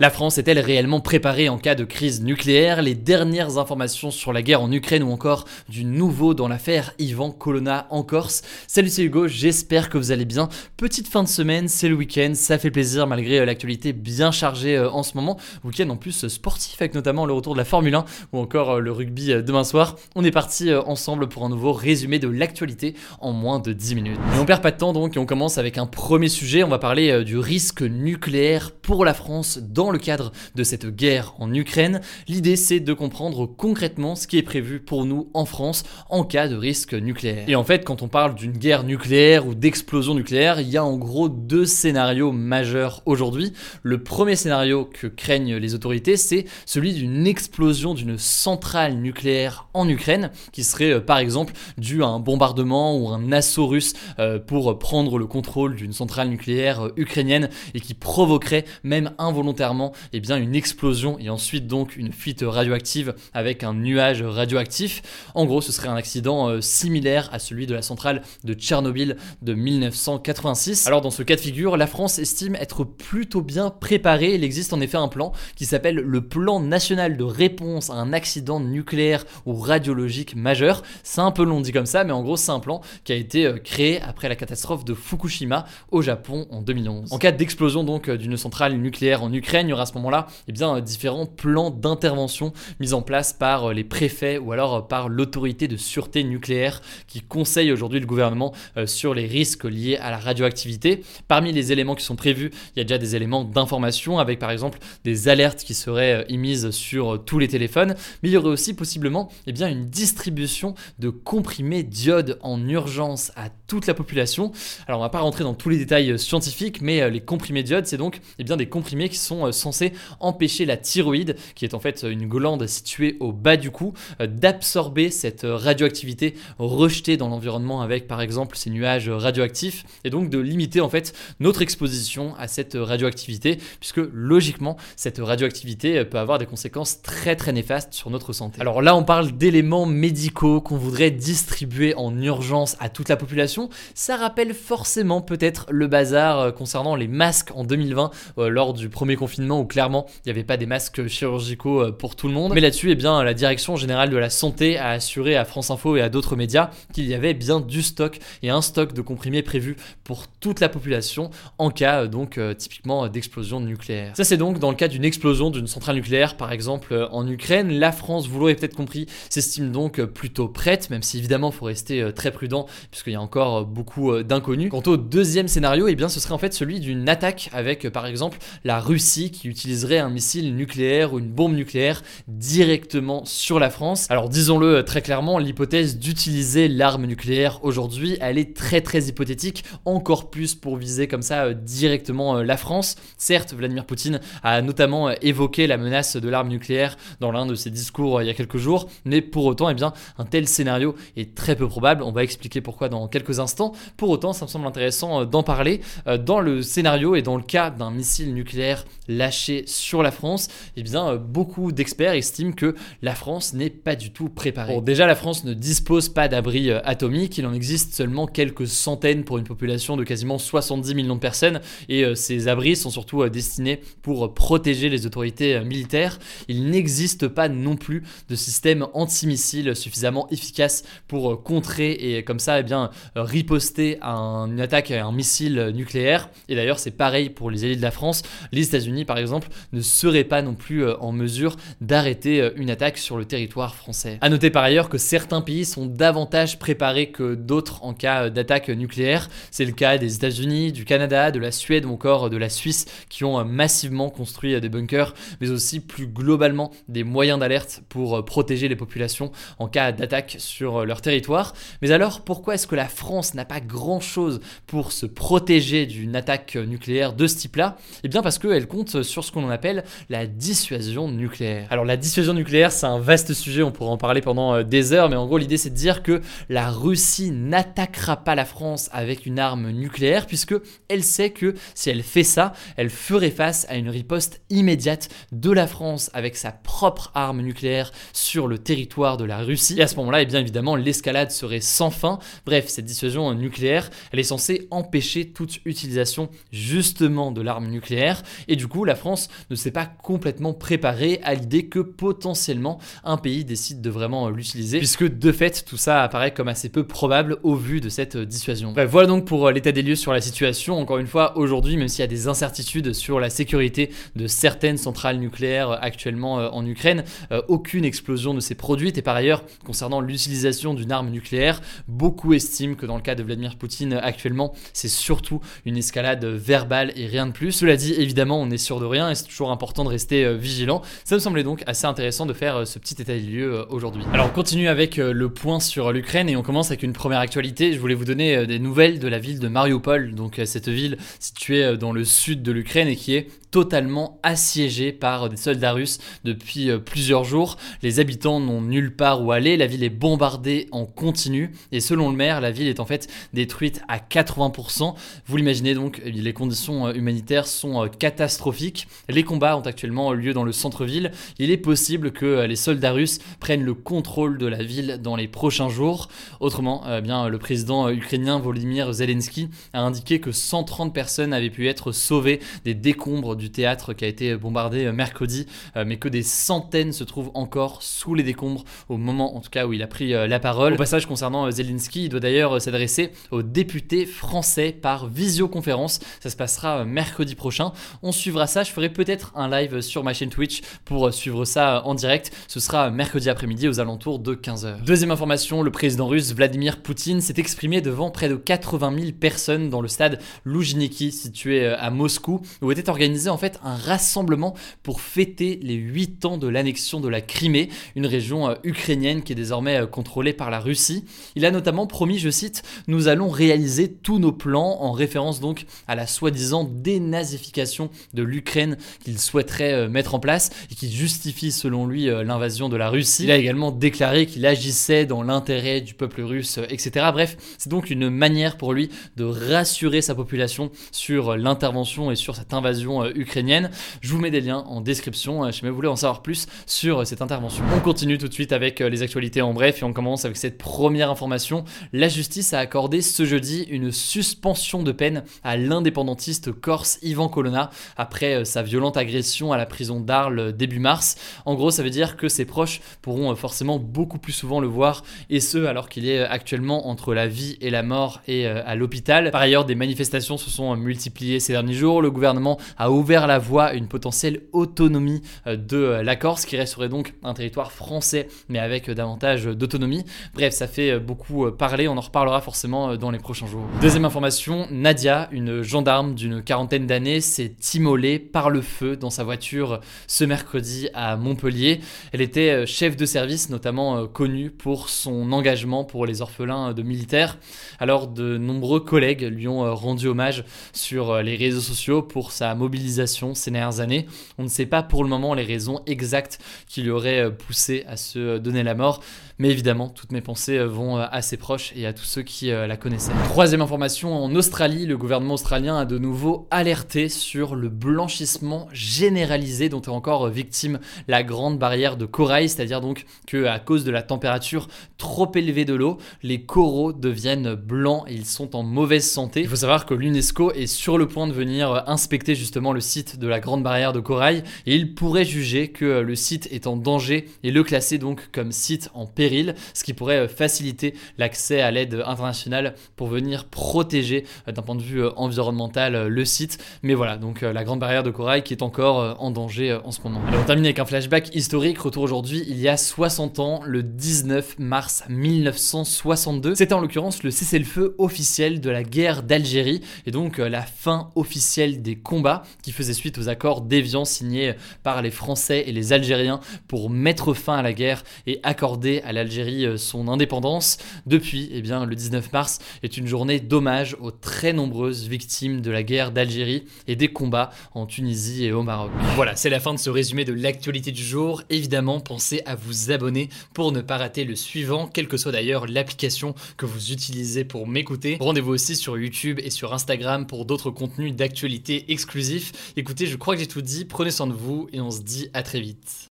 La France est-elle réellement préparée en cas de crise nucléaire? Les dernières informations sur la guerre en Ukraine ou encore du nouveau dans l'affaire Ivan Colonna en Corse. Salut c'est Hugo, j'espère que vous allez bien. Petite fin de semaine, c'est le week-end, ça fait plaisir malgré euh, l'actualité bien chargée euh, en ce moment. Week-end en plus euh, sportif avec notamment le retour de la Formule 1 ou encore le rugby demain soir. On est parti ensemble pour un nouveau résumé de l'actualité en moins de 10 minutes. Et on perd pas de temps donc et on commence avec un premier sujet. On va parler du risque nucléaire pour la France dans le cadre de cette guerre en Ukraine. L'idée c'est de comprendre concrètement ce qui est prévu pour nous en France en cas de risque nucléaire. Et en fait quand on parle d'une guerre nucléaire ou d'explosion nucléaire, il y a en gros deux scénarios majeurs aujourd'hui. Le premier scénario que craignent les autorités c'est celui d'une explosion d'une centrale nucléaire en Ukraine qui serait euh, par exemple due à un bombardement ou un assaut russe euh, pour prendre le contrôle d'une centrale nucléaire euh, ukrainienne et qui provoquerait même involontairement eh bien, une explosion et ensuite donc une fuite radioactive avec un nuage radioactif. En gros, ce serait un accident euh, similaire à celui de la centrale de Tchernobyl de 1986. Alors dans ce cas de figure, la France estime être plutôt bien préparée. Il existe en effet un plan qui s'appelle le plan national de réponse à un accident nucléaire ou radiologique majeur. C'est un peu long dit comme ça, mais en gros c'est un plan qui a été euh, créé après la catastrophe de Fukushima au Japon en 2011. En cas d'explosion donc euh, d'une centrale nucléaire en Ukraine, il y aura à ce moment-là eh bien, différents plans d'intervention mis en place par euh, les préfets ou alors euh, par l'autorité de sûreté nucléaire qui conseille aujourd'hui le gouvernement euh, sur les risques liés à la radioactivité. Parmi les éléments qui sont prévus, il y a déjà des éléments d'information avec par exemple des alertes qui seraient émises sur tous les téléphones, mais il y aurait aussi possiblement eh bien, une distribution de comprimés d'iode en urgence à toute la population. Alors on va pas rentrer dans tous les détails scientifiques, mais les comprimés d'iode, c'est donc eh bien, des comprimés qui sont censé empêcher la thyroïde, qui est en fait une glande située au bas du cou, euh, d'absorber cette radioactivité rejetée dans l'environnement avec par exemple ces nuages radioactifs, et donc de limiter en fait notre exposition à cette radioactivité, puisque logiquement cette radioactivité peut avoir des conséquences très très néfastes sur notre santé. Alors là on parle d'éléments médicaux qu'on voudrait distribuer en urgence à toute la population, ça rappelle forcément peut-être le bazar euh, concernant les masques en 2020 euh, lors du premier confinement où clairement il n'y avait pas des masques chirurgicaux euh, pour tout le monde. Mais là-dessus, eh bien, la direction générale de la santé a assuré à France Info et à d'autres médias qu'il y avait bien du stock et un stock de comprimés prévu pour toute la population en cas euh, donc euh, typiquement d'explosion nucléaire. Ça c'est donc dans le cas d'une explosion d'une centrale nucléaire par exemple en Ukraine. La France, vous l'aurez peut-être compris, s'estime donc plutôt prête, même si évidemment il faut rester très prudent puisqu'il y a encore beaucoup d'inconnus. Quant au deuxième scénario, eh bien ce serait en fait celui d'une attaque avec par exemple la Russie qui utiliserait un missile nucléaire ou une bombe nucléaire directement sur la France. Alors disons-le euh, très clairement, l'hypothèse d'utiliser l'arme nucléaire aujourd'hui, elle est très très hypothétique, encore plus pour viser comme ça euh, directement euh, la France. Certes, Vladimir Poutine a notamment évoqué la menace de l'arme nucléaire dans l'un de ses discours il y a quelques jours, mais pour autant, eh bien, un tel scénario est très peu probable. On va expliquer pourquoi dans quelques instants. Pour autant, ça me semble intéressant d'en parler. Dans le scénario et dans le cas d'un missile nucléaire lâché sur la France, eh bien, euh, beaucoup d'experts estiment que la France n'est pas du tout préparée. Bon, déjà, la France ne dispose pas d'abri euh, atomique, il en existe seulement quelques centaines pour une population de quasiment 70 millions de personnes, et euh, ces abris sont surtout destinés pour protéger les autorités militaires. Il n'existe pas non plus de système antimissile suffisamment efficace pour contrer et comme ça, eh bien, riposter à une attaque à un missile nucléaire. Et d'ailleurs, c'est pareil pour les alliés de la France. Les États-Unis par exemple, ne serait pas non plus euh, en mesure d'arrêter euh, une attaque sur le territoire français. A noter par ailleurs que certains pays sont davantage préparés que d'autres en cas euh, d'attaque nucléaire. C'est le cas des États-Unis, du Canada, de la Suède ou encore de la Suisse qui ont massivement construit des bunkers, mais aussi plus globalement des moyens d'alerte pour protéger les populations en cas d'attaque sur leur territoire. Mais alors pourquoi est-ce que la France n'a pas grand-chose pour se protéger d'une attaque nucléaire de ce type-là? Eh bien parce qu'elle compte sur ce qu'on appelle la dissuasion nucléaire. Alors la dissuasion nucléaire, c'est un vaste sujet, on pourrait en parler pendant euh, des heures, mais en gros l'idée c'est de dire que la Russie n'attaquera pas la France avec une arme nucléaire, puisque elle sait que si elle fait ça, elle ferait face à une riposte immédiate de la France avec sa propre arme nucléaire sur le territoire de la Russie. Et à ce moment-là, et eh bien évidemment, l'escalade serait sans fin. Bref, cette dissuasion nucléaire, elle est censée empêcher toute utilisation justement de l'arme nucléaire. Et du coup, la France ne s'est pas complètement préparée à l'idée que potentiellement un pays décide de vraiment l'utiliser, puisque de fait, tout ça apparaît comme assez peu probable au vu de cette dissuasion. Bref, voilà donc pour l'état des lieux sur la situation. Encore une fois, aujourd'hui, même s'il y a des incertitudes sur la sécurité de certaines centrales nucléaires actuellement euh, en Ukraine, euh, aucune explosion ne s'est produite. Et par ailleurs, concernant l'utilisation d'une arme nucléaire, beaucoup estiment que dans le cas de Vladimir Poutine actuellement, c'est surtout une escalade verbale et rien de plus. Cela dit, évidemment, on est de rien et c'est toujours important de rester euh, vigilant. Ça me semblait donc assez intéressant de faire euh, ce petit état des lieux euh, aujourd'hui. Alors on continue avec le point sur l'Ukraine et on commence avec une première actualité. Je voulais vous donner des nouvelles de la ville de Mariupol, donc cette ville située dans le sud de l'Ukraine et qui est totalement assiégée par des soldats russes depuis plusieurs jours. Les habitants n'ont nulle part où aller, la ville est bombardée en continu et selon le maire, la ville est en fait détruite à 80%. Vous l'imaginez donc, les conditions humanitaires sont catastrophiques. Les combats ont actuellement lieu dans le centre-ville. Il est possible que les soldats russes prennent le contrôle de la ville dans les prochains jours. Autrement, eh bien, le président ukrainien Volodymyr Zelensky a indiqué que 130 personnes avaient pu être sauvées des décombres du théâtre qui a été bombardé mercredi, euh, mais que des centaines se trouvent encore sous les décombres au moment en tout cas où il a pris euh, la parole. Au passage concernant Zelensky, il doit d'ailleurs s'adresser aux députés français par visioconférence. Ça se passera mercredi prochain. On suivra ça. Je ferai peut-être un live sur ma chaîne Twitch pour suivre ça en direct. Ce sera mercredi après-midi aux alentours de 15h. Deuxième information, le président russe Vladimir Poutine s'est exprimé devant près de 80 000 personnes dans le stade Loujniki situé euh, à Moscou où était organisé en fait un rassemblement pour fêter les 8 ans de l'annexion de la Crimée, une région euh, ukrainienne qui est désormais euh, contrôlée par la Russie. Il a notamment promis, je cite, nous allons réaliser tous nos plans en référence donc à la soi-disant dénazification de l'Ukraine qu'il souhaiterait euh, mettre en place et qui justifie selon lui l'invasion de la Russie. Il a également déclaré qu'il agissait dans l'intérêt du peuple russe, etc. Bref, c'est donc une manière pour lui de rassurer sa population sur l'intervention et sur cette invasion. Je vous mets des liens en description si vous voulez en savoir plus sur cette intervention. On continue tout de suite avec les actualités en bref et on commence avec cette première information. La justice a accordé ce jeudi une suspension de peine à l'indépendantiste corse Ivan Colonna après euh, sa violente agression à la prison d'Arles euh, début mars. En gros, ça veut dire que ses proches pourront euh, forcément beaucoup plus souvent le voir, et ce alors qu'il est actuellement entre la vie et la mort et à l'hôpital. Par ailleurs, des manifestations se sont multipliées ces derniers jours. Le gouvernement a ouvert la voie à une potentielle autonomie de la Corse, qui resterait donc un territoire français, mais avec davantage d'autonomie. Bref, ça fait beaucoup parler, on en reparlera forcément dans les prochains jours. Deuxième information, Nadia, une gendarme d'une quarantaine d'années, s'est immolée par le feu dans sa voiture ce mercredi à Montpellier. Elle était euh, chef de service, notamment euh, connue pour son engagement pour les orphelins de militaires. Alors de nombreux collègues lui ont euh, rendu hommage sur les réseaux sociaux pour sa mobilisation ces dernières années. On ne sait pas pour le moment les raisons exactes qui lui auraient poussé à se donner la mort. Mais évidemment, toutes mes pensées euh, vont euh, à ses proches et à tous ceux qui euh, la connaissaient. Troisième information, en Australie, le gouvernement australien a de nouveau alerté sur le blanchissement généralisé dont est encore victime la grande barrière de corail, c'est-à-dire donc que à cause de la température trop élevée de l'eau, les coraux deviennent blancs et ils sont en mauvaise santé. Il faut savoir que l'UNESCO est sur le point de venir inspecter justement le site de la grande barrière de corail et il pourrait juger que le site est en danger et le classer donc comme site en péril ce qui pourrait faciliter l'accès à l'aide internationale pour venir protéger d'un point de vue environnemental le site. Mais voilà, donc la grande barrière de corail qui est encore en danger en ce moment. Alors on termine avec un flashback historique, retour aujourd'hui il y a 60 ans, le 19 mars 1962. C'était en l'occurrence le cessez-le-feu officiel de la guerre d'Algérie et donc la fin officielle des combats qui faisait suite aux accords d'Évian signés par les Français et les Algériens pour mettre fin à la guerre et accorder à l'Algérie euh, son indépendance. Depuis, eh bien, le 19 mars est une journée d'hommage aux très nombreuses victimes de la guerre d'Algérie et des combats en Tunisie et au Maroc. Voilà, c'est la fin de ce résumé de l'actualité du jour. Évidemment, pensez à vous abonner pour ne pas rater le suivant, quelle que soit d'ailleurs l'application que vous utilisez pour m'écouter. Rendez-vous aussi sur YouTube et sur Instagram pour d'autres contenus d'actualité exclusifs. Écoutez, je crois que j'ai tout dit. Prenez soin de vous et on se dit à très vite.